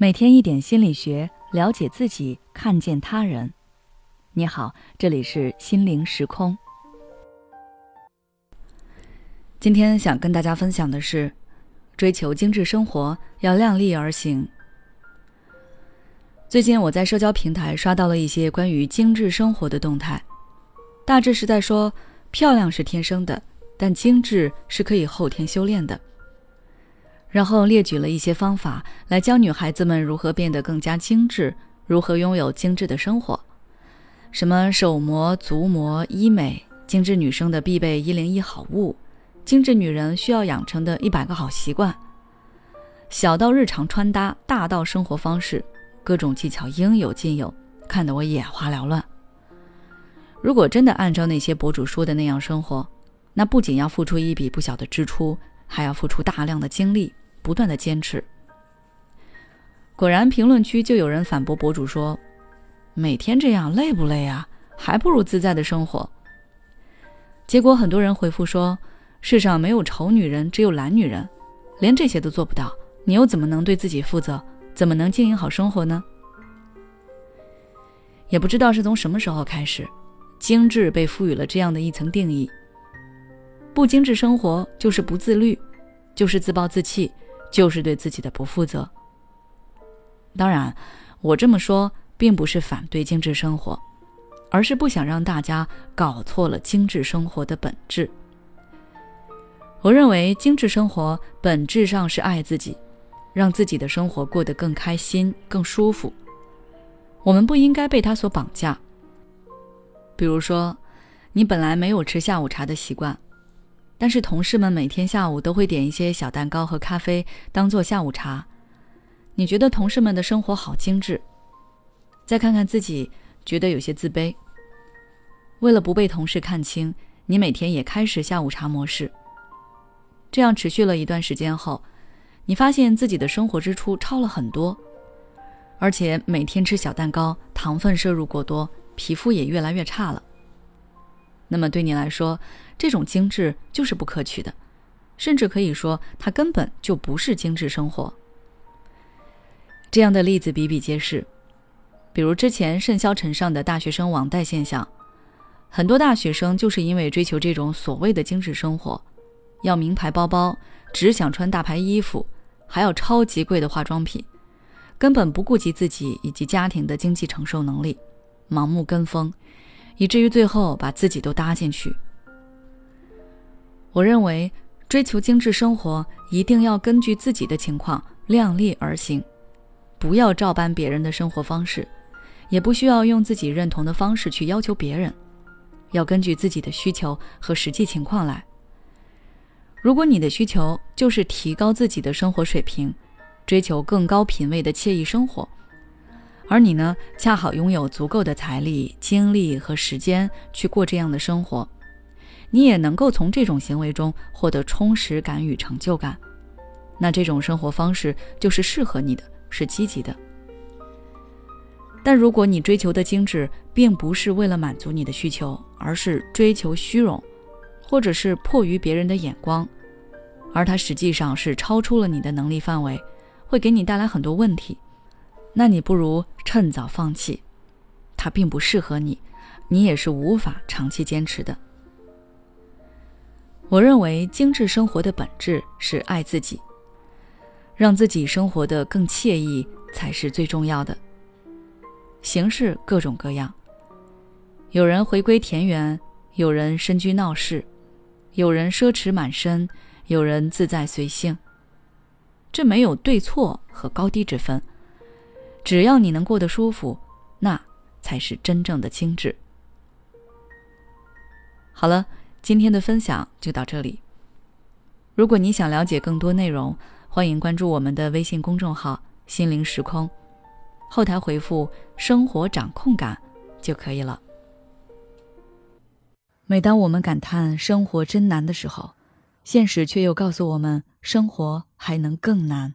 每天一点心理学，了解自己，看见他人。你好，这里是心灵时空。今天想跟大家分享的是，追求精致生活要量力而行。最近我在社交平台刷到了一些关于精致生活的动态，大致是在说，漂亮是天生的，但精致是可以后天修炼的。然后列举了一些方法来教女孩子们如何变得更加精致，如何拥有精致的生活。什么手模、足模、医美，精致女生的必备一零一好物，精致女人需要养成的一百个好习惯。小到日常穿搭，大到生活方式，各种技巧应有尽有，看得我眼花缭乱。如果真的按照那些博主说的那样生活，那不仅要付出一笔不小的支出，还要付出大量的精力。不断的坚持，果然评论区就有人反驳博主说：“每天这样累不累啊？还不如自在的生活。”结果很多人回复说：“世上没有丑女人，只有懒女人，连这些都做不到，你又怎么能对自己负责？怎么能经营好生活呢？”也不知道是从什么时候开始，精致被赋予了这样的一层定义：不精致生活就是不自律，就是自暴自弃。就是对自己的不负责。当然，我这么说并不是反对精致生活，而是不想让大家搞错了精致生活的本质。我认为，精致生活本质上是爱自己，让自己的生活过得更开心、更舒服。我们不应该被他所绑架。比如说，你本来没有吃下午茶的习惯。但是同事们每天下午都会点一些小蛋糕和咖啡当做下午茶，你觉得同事们的生活好精致？再看看自己，觉得有些自卑。为了不被同事看清，你每天也开始下午茶模式。这样持续了一段时间后，你发现自己的生活支出超了很多，而且每天吃小蛋糕，糖分摄入过多，皮肤也越来越差了。那么对你来说，这种精致就是不可取的，甚至可以说它根本就不是精致生活。这样的例子比比皆是，比如之前甚嚣尘上的大学生网贷现象，很多大学生就是因为追求这种所谓的精致生活，要名牌包包，只想穿大牌衣服，还要超级贵的化妆品，根本不顾及自己以及家庭的经济承受能力，盲目跟风。以至于最后把自己都搭进去。我认为，追求精致生活一定要根据自己的情况量力而行，不要照搬别人的生活方式，也不需要用自己认同的方式去要求别人，要根据自己的需求和实际情况来。如果你的需求就是提高自己的生活水平，追求更高品位的惬意生活。而你呢，恰好拥有足够的财力、精力和时间去过这样的生活，你也能够从这种行为中获得充实感与成就感。那这种生活方式就是适合你的，是积极的。但如果你追求的精致，并不是为了满足你的需求，而是追求虚荣，或者是迫于别人的眼光，而它实际上是超出了你的能力范围，会给你带来很多问题。那你不如趁早放弃，它并不适合你，你也是无法长期坚持的。我认为精致生活的本质是爱自己，让自己生活的更惬意才是最重要的。形式各种各样，有人回归田园，有人深居闹市，有人奢侈满身，有人自在随性。这没有对错和高低之分。只要你能过得舒服，那才是真正的精致。好了，今天的分享就到这里。如果你想了解更多内容，欢迎关注我们的微信公众号“心灵时空”，后台回复“生活掌控感”就可以了。每当我们感叹生活真难的时候，现实却又告诉我们，生活还能更难。